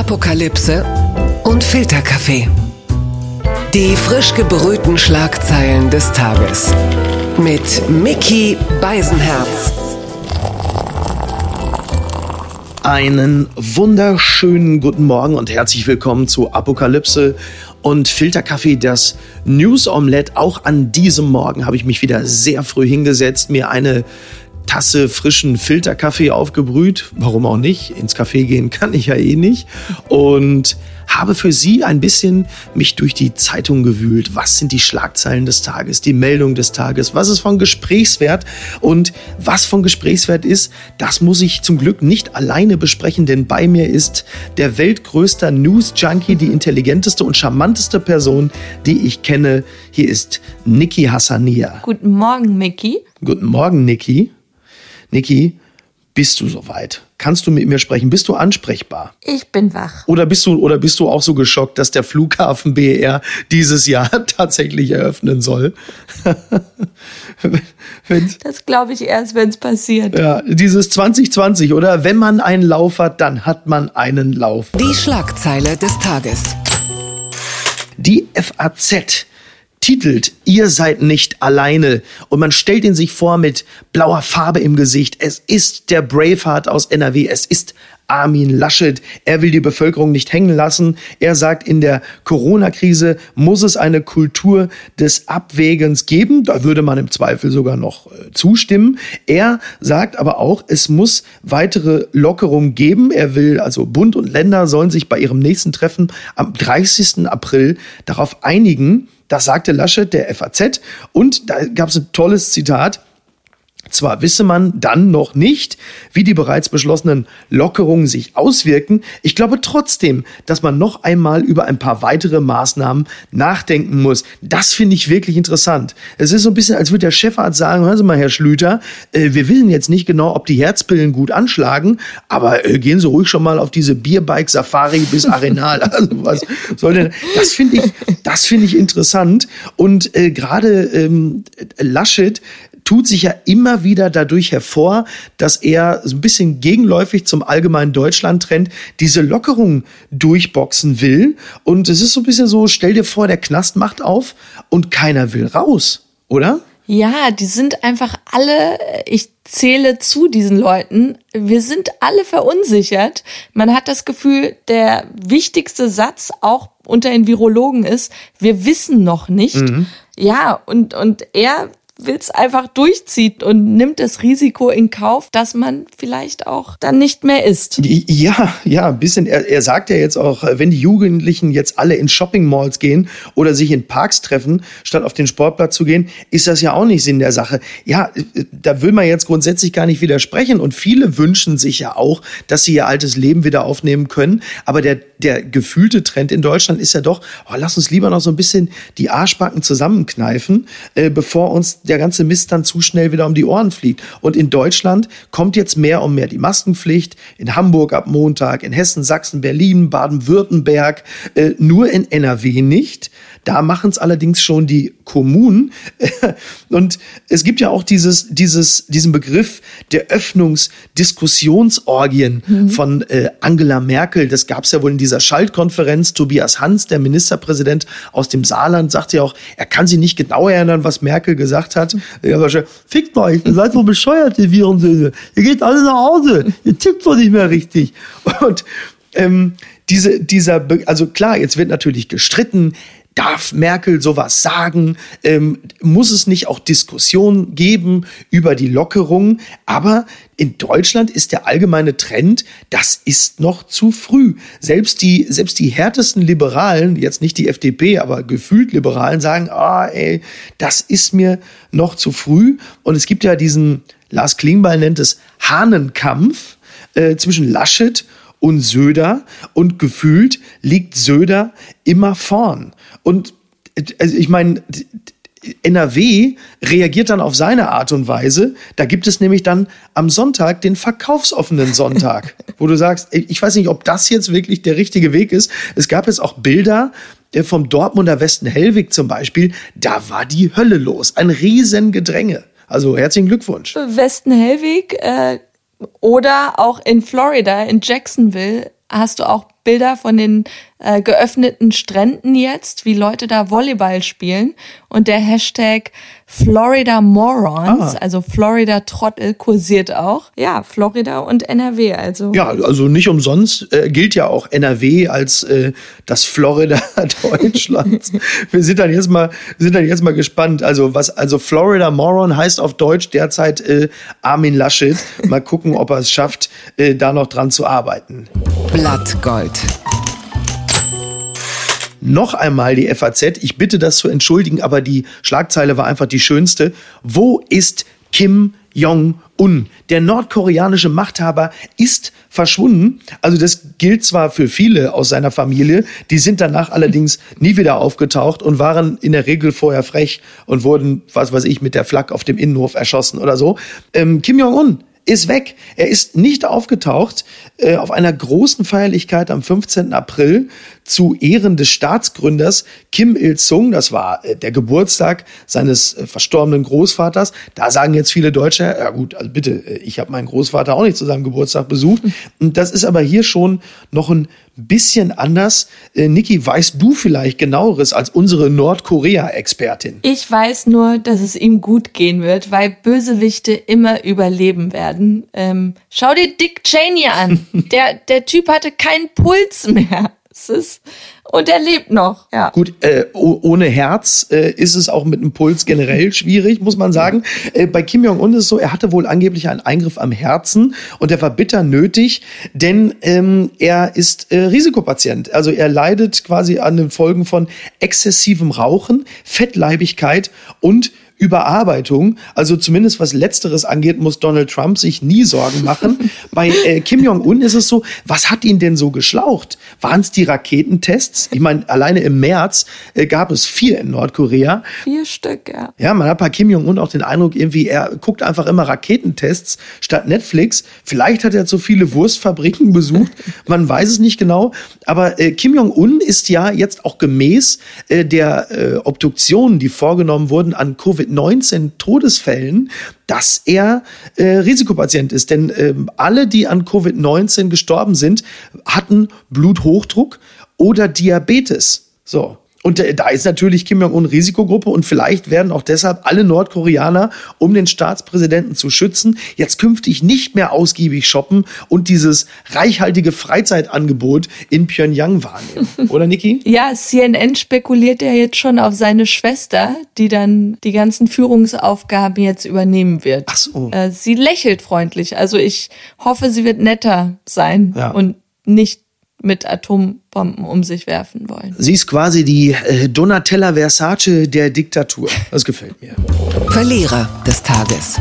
Apokalypse und Filterkaffee. Die frisch gebrühten Schlagzeilen des Tages. Mit Mickey Beisenherz. Einen wunderschönen guten Morgen und herzlich willkommen zu Apokalypse und Filterkaffee, das News Omelette. Auch an diesem Morgen habe ich mich wieder sehr früh hingesetzt, mir eine Tasse frischen Filterkaffee aufgebrüht. Warum auch nicht? Ins Café gehen kann ich ja eh nicht. Und habe für Sie ein bisschen mich durch die Zeitung gewühlt. Was sind die Schlagzeilen des Tages, die Meldung des Tages? Was ist von Gesprächswert? Und was von Gesprächswert ist, das muss ich zum Glück nicht alleine besprechen, denn bei mir ist der weltgrößte News-Junkie, die intelligenteste und charmanteste Person, die ich kenne. Hier ist Niki Hassania. Guten Morgen, Mickey. Guten Morgen, Niki. Niki, bist du soweit? Kannst du mit mir sprechen? Bist du ansprechbar? Ich bin wach. Oder bist du, oder bist du auch so geschockt, dass der Flughafen BER dieses Jahr tatsächlich eröffnen soll? das glaube ich erst, wenn es passiert. Ja, dieses 2020, oder? Wenn man einen Lauf hat, dann hat man einen Lauf. Die Schlagzeile des Tages. Die FAZ titelt Ihr seid nicht alleine und man stellt ihn sich vor mit blauer Farbe im Gesicht. Es ist der Braveheart aus NRW. Es ist Armin Laschet. Er will die Bevölkerung nicht hängen lassen. Er sagt, in der Corona-Krise muss es eine Kultur des Abwägens geben. Da würde man im Zweifel sogar noch äh, zustimmen. Er sagt aber auch, es muss weitere Lockerungen geben. Er will, also Bund und Länder sollen sich bei ihrem nächsten Treffen am 30. April darauf einigen, das sagte Laschet der FAZ. Und da gab es ein tolles Zitat. Zwar wisse man dann noch nicht, wie die bereits beschlossenen Lockerungen sich auswirken, ich glaube trotzdem, dass man noch einmal über ein paar weitere Maßnahmen nachdenken muss. Das finde ich wirklich interessant. Es ist so ein bisschen, als würde der Chefarzt sagen, hören Sie mal, Herr Schlüter, äh, wir wissen jetzt nicht genau, ob die Herzpillen gut anschlagen, aber äh, gehen Sie ruhig schon mal auf diese Bierbike-Safari bis Arenal. Also was soll denn, das finde ich, das finde ich interessant. Und äh, gerade ähm, Laschet tut sich ja immer wieder dadurch hervor, dass er so ein bisschen gegenläufig zum allgemeinen Deutschland-Trend diese Lockerung durchboxen will. Und es ist so ein bisschen so, stell dir vor, der Knast macht auf und keiner will raus, oder? Ja, die sind einfach alle, ich zähle zu diesen Leuten, wir sind alle verunsichert. Man hat das Gefühl, der wichtigste Satz auch unter den Virologen ist, wir wissen noch nicht. Mhm. Ja, und, und er will es einfach durchzieht und nimmt das Risiko in Kauf, dass man vielleicht auch dann nicht mehr isst. Ja, ja, ein bisschen. Er, er sagt ja jetzt auch, wenn die Jugendlichen jetzt alle in Shopping Malls gehen oder sich in Parks treffen, statt auf den Sportplatz zu gehen, ist das ja auch nicht Sinn der Sache. Ja, da will man jetzt grundsätzlich gar nicht widersprechen und viele wünschen sich ja auch, dass sie ihr altes Leben wieder aufnehmen können. Aber der, der gefühlte Trend in Deutschland ist ja doch, oh, lass uns lieber noch so ein bisschen die Arschbacken zusammenkneifen, äh, bevor uns der ganze Mist dann zu schnell wieder um die Ohren fliegt. Und in Deutschland kommt jetzt mehr und mehr die Maskenpflicht. In Hamburg ab Montag, in Hessen, Sachsen, Berlin, Baden-Württemberg, äh, nur in NRW nicht. Da machen es allerdings schon die Kommunen. Und es gibt ja auch dieses, dieses, diesen Begriff der Öffnungsdiskussionsorgien mhm. von äh, Angela Merkel. Das gab es ja wohl in dieser Schaltkonferenz. Tobias Hans, der Ministerpräsident aus dem Saarland, sagt ja auch, er kann sich nicht genau erinnern, was Merkel gesagt hat. Ja, wahrscheinlich, fickt euch, ihr seid wohl bescheuert, ihr Virensöhne. Ihr geht alle nach Hause. Ihr tickt doch nicht mehr richtig. Und ähm, diese, dieser, also klar, jetzt wird natürlich gestritten, Darf Merkel sowas sagen? Ähm, muss es nicht auch Diskussionen geben über die Lockerung? Aber in Deutschland ist der allgemeine Trend, das ist noch zu früh. Selbst die, selbst die härtesten Liberalen, jetzt nicht die FDP, aber gefühlt Liberalen, sagen, ah, ey, das ist mir noch zu früh. Und es gibt ja diesen, Lars Klingbeil nennt es Hahnenkampf äh, zwischen Laschet und Söder und gefühlt liegt Söder immer vorn. Und also ich meine, NRW reagiert dann auf seine Art und Weise. Da gibt es nämlich dann am Sonntag den verkaufsoffenen Sonntag, wo du sagst, ich weiß nicht, ob das jetzt wirklich der richtige Weg ist. Es gab jetzt auch Bilder äh, vom Dortmunder Westen Hellwig zum Beispiel. Da war die Hölle los. Ein Riesengedränge. Also herzlichen Glückwunsch. Westen Hellwig äh, oder auch in Florida, in Jacksonville, hast du auch Bilder von den äh, geöffneten Stränden jetzt, wie Leute da Volleyball spielen. Und der Hashtag Florida Morons, ah. also Florida Trottel, kursiert auch. Ja, Florida und NRW, also. Ja, also nicht umsonst äh, gilt ja auch NRW als äh, das Florida Deutschlands. wir sind dann jetzt mal, sind dann jetzt mal gespannt. Also was, also Florida Moron heißt auf Deutsch derzeit äh, Armin Laschet. Mal gucken, ob er es schafft, äh, da noch dran zu arbeiten. Blattgold. Noch einmal die FAZ. Ich bitte das zu entschuldigen, aber die Schlagzeile war einfach die schönste. Wo ist Kim Jong-un. Der nordkoreanische Machthaber ist verschwunden. Also das gilt zwar für viele aus seiner Familie, die sind danach allerdings nie wieder aufgetaucht und waren in der Regel vorher frech und wurden, was weiß ich, mit der Flak auf dem Innenhof erschossen oder so. Ähm, Kim Jong-un ist weg. Er ist nicht aufgetaucht äh, auf einer großen Feierlichkeit am 15. April zu Ehren des Staatsgründers Kim Il-sung. Das war äh, der Geburtstag seines äh, verstorbenen Großvaters. Da sagen jetzt viele Deutsche, ja gut, also bitte, äh, ich habe meinen Großvater auch nicht zu seinem Geburtstag besucht. Und das ist aber hier schon noch ein bisschen anders. Äh, Niki, weißt du vielleicht genaueres als unsere Nordkorea-Expertin? Ich weiß nur, dass es ihm gut gehen wird, weil Bösewichte immer überleben werden. Ähm, schau dir Dick Cheney an. der, der Typ hatte keinen Puls mehr. Es ist, und er lebt noch. Ja. Gut, äh, ohne Herz äh, ist es auch mit einem Puls generell schwierig, muss man sagen. Äh, bei Kim Jong-un ist es so, er hatte wohl angeblich einen Eingriff am Herzen und der war bitter nötig, denn ähm, er ist äh, Risikopatient. Also er leidet quasi an den Folgen von exzessivem Rauchen, Fettleibigkeit und Überarbeitung. Also zumindest was Letzteres angeht, muss Donald Trump sich nie Sorgen machen. Bei äh, Kim Jong-un ist es so, was hat ihn denn so geschlaucht? Waren es die Raketentests? Ich meine, alleine im März äh, gab es vier in Nordkorea. Vier Stück, ja. Ja, man hat bei Kim Jong-un auch den Eindruck, irgendwie, er guckt einfach immer Raketentests statt Netflix. Vielleicht hat er zu viele Wurstfabriken besucht. Man weiß es nicht genau. Aber äh, Kim Jong-un ist ja jetzt auch gemäß äh, der äh, Obduktionen, die vorgenommen wurden an Covid 19 Todesfällen, dass er äh, Risikopatient ist. Denn äh, alle, die an Covid-19 gestorben sind, hatten Bluthochdruck oder Diabetes. So. Und da ist natürlich Kim Jong-un Risikogruppe und vielleicht werden auch deshalb alle Nordkoreaner, um den Staatspräsidenten zu schützen, jetzt künftig nicht mehr ausgiebig shoppen und dieses reichhaltige Freizeitangebot in Pyongyang wahrnehmen. Oder Niki? Ja, CNN spekuliert ja jetzt schon auf seine Schwester, die dann die ganzen Führungsaufgaben jetzt übernehmen wird. Ach so. Äh, sie lächelt freundlich. Also ich hoffe, sie wird netter sein ja. und nicht mit Atombomben um sich werfen wollen. Sie ist quasi die äh, Donatella Versace der Diktatur. Das gefällt mir. Verlierer des Tages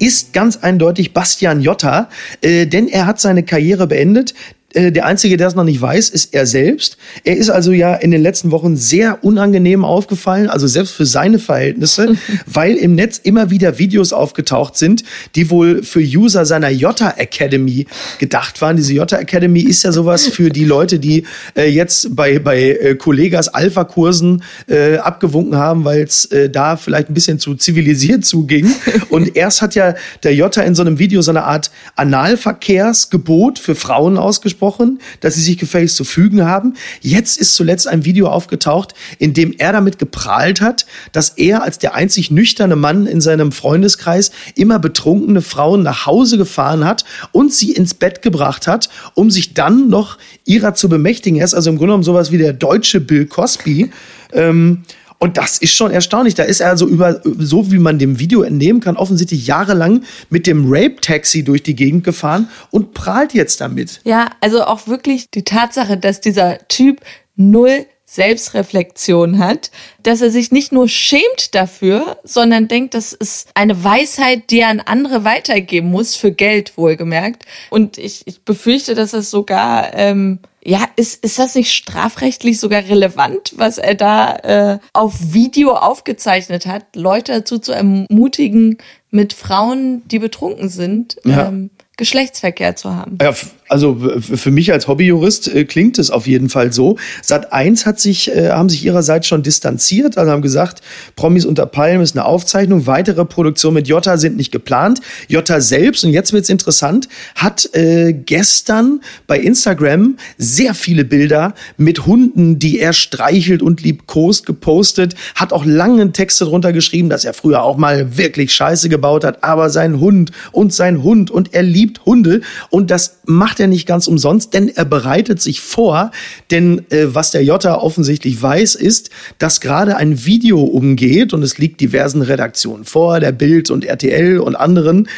ist ganz eindeutig Bastian Jotta, äh, denn er hat seine Karriere beendet. Äh, der Einzige, der es noch nicht weiß, ist er selbst. Er ist also ja in den letzten Wochen sehr unangenehm aufgefallen, also selbst für seine Verhältnisse, weil im Netz immer wieder Videos aufgetaucht sind, die wohl für User seiner Jota Academy gedacht waren. Diese Jota Academy ist ja sowas für die Leute, die äh, jetzt bei, bei äh, Kollegas Alpha-Kursen äh, abgewunken haben, weil es äh, da vielleicht ein bisschen zu zivilisiert zuging. Und erst hat ja der Jota in so einem Video so eine Art Analverkehrsgebot für Frauen ausgesprochen angesprochen, dass sie sich gefälligst zu fügen haben. Jetzt ist zuletzt ein Video aufgetaucht, in dem er damit geprahlt hat, dass er als der einzig nüchterne Mann in seinem Freundeskreis immer betrunkene Frauen nach Hause gefahren hat und sie ins Bett gebracht hat, um sich dann noch ihrer zu bemächtigen. Er ist also im Grunde genommen sowas wie der deutsche Bill Cosby. Ähm, und das ist schon erstaunlich. Da ist er also über, so wie man dem Video entnehmen kann, offensichtlich jahrelang mit dem Rape-Taxi durch die Gegend gefahren und prahlt jetzt damit. Ja, also auch wirklich die Tatsache, dass dieser Typ null Selbstreflexion hat, dass er sich nicht nur schämt dafür, sondern denkt, das ist eine Weisheit, die er an andere weitergeben muss, für Geld wohlgemerkt. Und ich, ich befürchte, dass es sogar ähm, ja, ist, ist das nicht strafrechtlich sogar relevant, was er da äh, auf Video aufgezeichnet hat, Leute dazu zu ermutigen, mit Frauen, die betrunken sind, ja. ähm, Geschlechtsverkehr zu haben? Ja, Also für mich als Hobbyjurist äh, klingt es auf jeden Fall so. Sat 1 hat sich, äh, haben sich ihrerseits schon distanziert, also haben gesagt, Promis unter Palmen ist eine Aufzeichnung, weitere Produktionen mit Jota sind nicht geplant. Jota selbst, und jetzt wird's interessant, hat äh, gestern bei Instagram sehr viele Bilder mit Hunden, die er streichelt und liebkost, gepostet, hat auch lange Texte drunter geschrieben, dass er früher auch mal wirklich Scheiße gebaut hat, aber sein Hund und sein Hund und er liebt Hunde und das macht er nicht ganz umsonst, denn er bereitet sich vor. Denn äh, was der Jota offensichtlich weiß, ist, dass gerade ein Video umgeht und es liegt diversen Redaktionen vor, der Bild und RTL und anderen,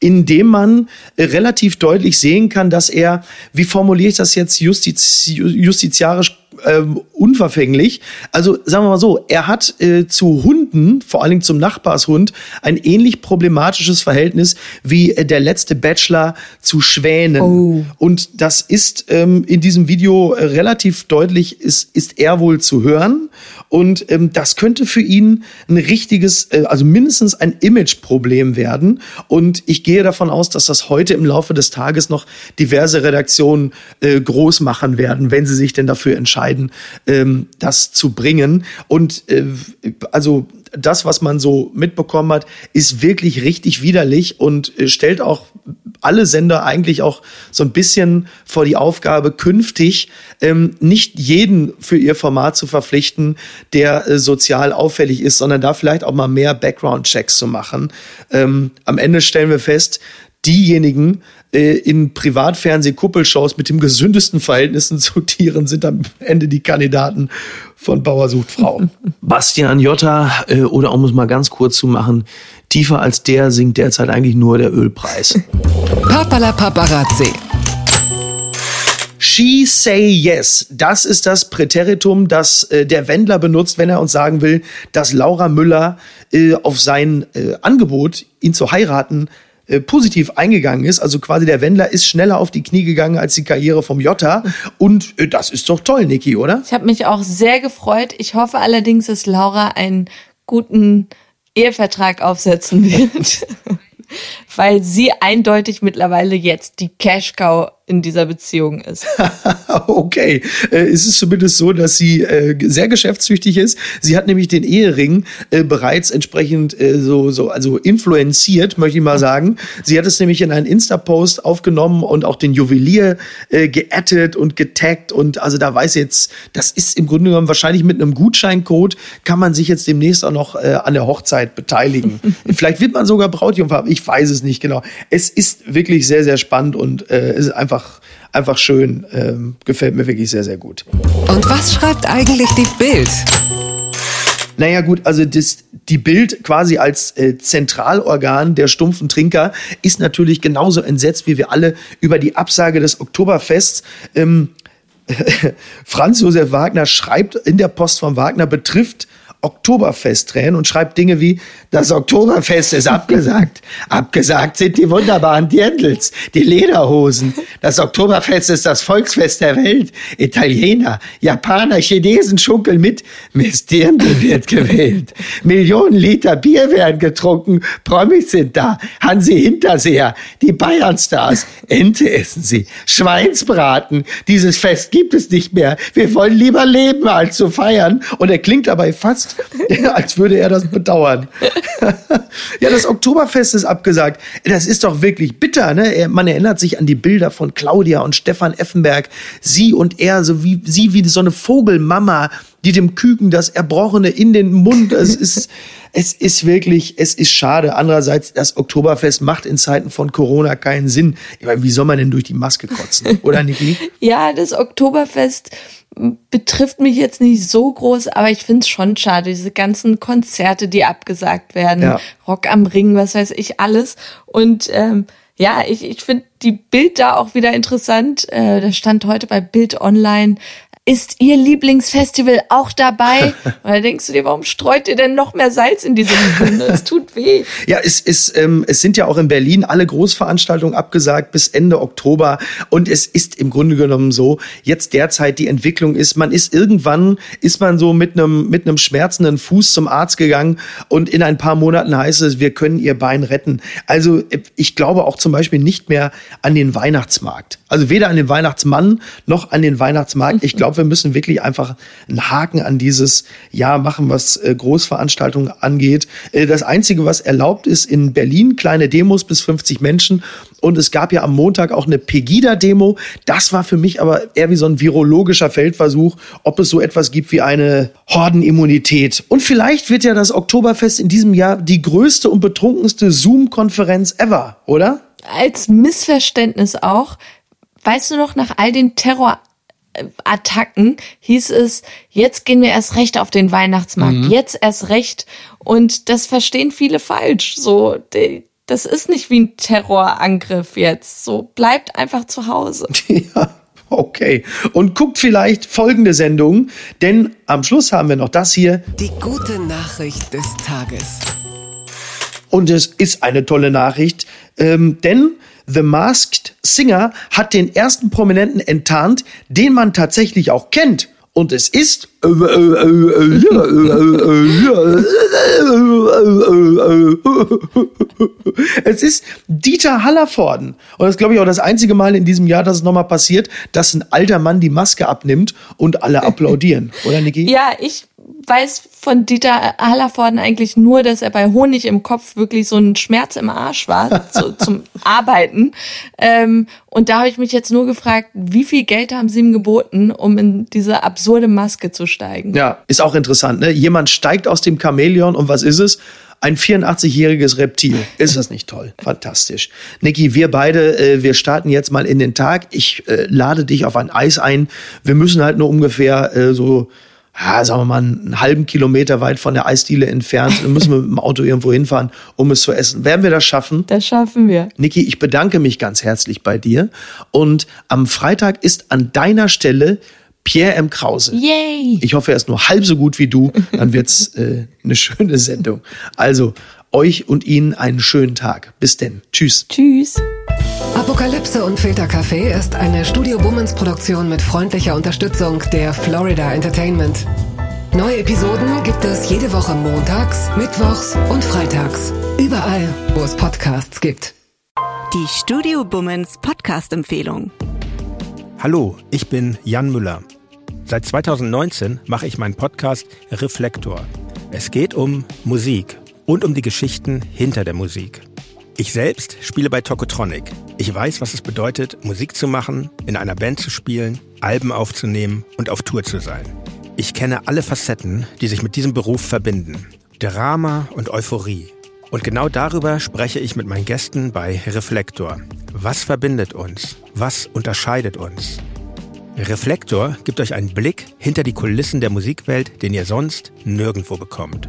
in dem man äh, relativ deutlich sehen kann, dass er, wie formuliere ich das jetzt justiz, justiziarisch ähm, unverfänglich. Also sagen wir mal so, er hat äh, zu Hunden, vor allen Dingen zum Nachbarshund, ein ähnlich problematisches Verhältnis wie äh, der letzte Bachelor zu Schwänen. Oh. Und das ist ähm, in diesem Video äh, relativ deutlich, ist, ist er wohl zu hören. Und ähm, das könnte für ihn ein richtiges, äh, also mindestens ein Imageproblem werden. Und ich gehe davon aus, dass das heute im Laufe des Tages noch diverse Redaktionen äh, groß machen werden, wenn sie sich denn dafür entscheiden entscheiden, ähm, das zu bringen. Und äh, also das, was man so mitbekommen hat, ist wirklich richtig widerlich und äh, stellt auch alle Sender eigentlich auch so ein bisschen vor die Aufgabe, künftig ähm, nicht jeden für ihr Format zu verpflichten, der äh, sozial auffällig ist, sondern da vielleicht auch mal mehr Background-Checks zu machen. Ähm, am Ende stellen wir fest, diejenigen äh, in Privatfernseh-Kuppelshows mit dem gesündesten Verhältnissen zu Tieren sind am Ende die Kandidaten von Bauer sucht Frau. Bastian Jotta, äh, oder um es mal ganz kurz zu machen, tiefer als der sinkt derzeit eigentlich nur der Ölpreis. Papala Paparazzi. She say yes. Das ist das Präteritum, das äh, der Wendler benutzt, wenn er uns sagen will, dass Laura Müller äh, auf sein äh, Angebot, ihn zu heiraten, äh, positiv eingegangen ist. Also quasi der Wendler ist schneller auf die Knie gegangen als die Karriere vom Jota. Und äh, das ist doch toll, Niki, oder? Ich habe mich auch sehr gefreut. Ich hoffe allerdings, dass Laura einen guten Ehevertrag aufsetzen wird. Weil sie eindeutig mittlerweile jetzt die Cash-Cow in dieser Beziehung ist. okay, äh, es ist zumindest so, dass sie äh, sehr geschäftstüchtig ist. Sie hat nämlich den Ehering äh, bereits entsprechend äh, so so also influenziert, möchte ich mal sagen. Sie hat es nämlich in einen Insta-Post aufgenommen und auch den Juwelier äh, geaddet und getaggt und also da weiß jetzt, das ist im Grunde genommen wahrscheinlich mit einem Gutscheincode kann man sich jetzt demnächst auch noch äh, an der Hochzeit beteiligen. Vielleicht wird man sogar Brautjungfer, ich weiß es nicht genau. Es ist wirklich sehr sehr spannend und äh, es ist einfach einfach, schön. Ähm, gefällt mir wirklich sehr, sehr gut. Und was schreibt eigentlich die Bild? Naja gut, also das, die Bild quasi als äh, Zentralorgan der stumpfen Trinker ist natürlich genauso entsetzt wie wir alle über die Absage des Oktoberfests. Ähm, Franz Josef Wagner schreibt in der Post von Wagner betrifft Oktoberfest-Tränen und schreibt Dinge wie, das Oktoberfest ist abgesagt. abgesagt sind die wunderbaren Dirndls, die Lederhosen. Das Oktoberfest ist das Volksfest der Welt. Italiener, Japaner, Chinesen schunkeln mit. Miss Dirndl wird gewählt. Millionen Liter Bier werden getrunken. Promis sind da. Hansi Hinterseher, die Bayernstars. Ente essen sie. Schweinsbraten. Dieses Fest gibt es nicht mehr. Wir wollen lieber leben, als zu feiern. Und er klingt dabei fast als würde er das bedauern. ja, das Oktoberfest ist abgesagt. Das ist doch wirklich bitter, ne? Man erinnert sich an die Bilder von Claudia und Stefan Effenberg. Sie und er, so wie, sie wie so eine Vogelmama, die dem Küken das Erbrochene in den Mund. Es ist, es ist wirklich, es ist schade. Andererseits, das Oktoberfest macht in Zeiten von Corona keinen Sinn. Ich meine, wie soll man denn durch die Maske kotzen? Oder, Niki? ja, das Oktoberfest betrifft mich jetzt nicht so groß, aber ich finde es schon schade, diese ganzen Konzerte, die abgesagt werden, ja. Rock am Ring, was weiß ich, alles. Und ähm, ja, ich, ich finde die Bild da auch wieder interessant. Äh, da stand heute bei Bild Online, ist Ihr Lieblingsfestival auch dabei? Und dann denkst du dir, warum streut ihr denn noch mehr Salz in diese Wunde? Es tut weh. Ja, es, ist, ähm, es sind ja auch in Berlin alle Großveranstaltungen abgesagt bis Ende Oktober. Und es ist im Grunde genommen so, jetzt derzeit die Entwicklung ist, man ist irgendwann, ist man so mit einem mit einem schmerzenden Fuß zum Arzt gegangen und in ein paar Monaten heißt es, wir können ihr Bein retten. Also ich glaube auch zum Beispiel nicht mehr an den Weihnachtsmarkt. Also weder an den Weihnachtsmann noch an den Weihnachtsmarkt. Ich glaube, wir müssen wirklich einfach einen Haken an dieses Jahr machen, was äh, Großveranstaltungen angeht. Äh, das Einzige, was erlaubt ist in Berlin, kleine Demos bis 50 Menschen. Und es gab ja am Montag auch eine Pegida-Demo. Das war für mich aber eher wie so ein virologischer Feldversuch, ob es so etwas gibt wie eine Hordenimmunität. Und vielleicht wird ja das Oktoberfest in diesem Jahr die größte und betrunkenste Zoom-Konferenz ever, oder? Als Missverständnis auch, weißt du noch, nach all den Terrorattacken hieß es, jetzt gehen wir erst recht auf den Weihnachtsmarkt, mhm. jetzt erst recht. Und das verstehen viele falsch. So, das ist nicht wie ein Terrorangriff jetzt. So, bleibt einfach zu Hause. Ja. Okay. Und guckt vielleicht folgende Sendung, denn am Schluss haben wir noch das hier. Die gute Nachricht des Tages. Und es ist eine tolle Nachricht, ähm, denn The Masked Singer hat den ersten Prominenten enttarnt, den man tatsächlich auch kennt. Und es ist. Es ist Dieter Hallervorden. Und das glaube ich, auch das einzige Mal in diesem Jahr, dass es nochmal passiert, dass ein alter Mann die Maske abnimmt und alle applaudieren. Oder, Niki? Ja, ich weiß von Dieter Hallervorden eigentlich nur, dass er bei Honig im Kopf wirklich so ein Schmerz im Arsch war so, zum Arbeiten. Ähm, und da habe ich mich jetzt nur gefragt, wie viel Geld haben sie ihm geboten, um in diese absurde Maske zu steigen? Ja, ist auch interessant. Ne? Jemand steigt aus dem Chamäleon und was ist es? ein 84-jähriges Reptil. Ist das nicht toll? Fantastisch. Niki, wir beide, äh, wir starten jetzt mal in den Tag. Ich äh, lade dich auf ein Eis ein. Wir müssen halt nur ungefähr äh, so ja, sagen wir mal, einen halben Kilometer weit von der Eisdiele entfernt. Dann müssen wir mit dem Auto irgendwo hinfahren, um es zu essen. Werden wir das schaffen? Das schaffen wir. Niki, ich bedanke mich ganz herzlich bei dir. Und am Freitag ist an deiner Stelle Pierre M. Krause. Yay! Ich hoffe, er ist nur halb so gut wie du. Dann wird's äh, eine schöne Sendung. Also, euch und Ihnen einen schönen Tag. Bis denn. Tschüss. Tschüss. Apokalypse und Filtercafé ist eine Studio Bummens Produktion mit freundlicher Unterstützung der Florida Entertainment. Neue Episoden gibt es jede Woche montags, mittwochs und freitags. Überall, wo es Podcasts gibt. Die Studio Bummens Podcast-Empfehlung. Hallo, ich bin Jan Müller. Seit 2019 mache ich meinen Podcast Reflektor. Es geht um Musik und um die Geschichten hinter der Musik. Ich selbst spiele bei Tokotronic. Ich weiß, was es bedeutet, Musik zu machen, in einer Band zu spielen, Alben aufzunehmen und auf Tour zu sein. Ich kenne alle Facetten, die sich mit diesem Beruf verbinden. Drama und Euphorie. Und genau darüber spreche ich mit meinen Gästen bei Reflektor. Was verbindet uns? Was unterscheidet uns? Reflektor gibt euch einen Blick hinter die Kulissen der Musikwelt, den ihr sonst nirgendwo bekommt.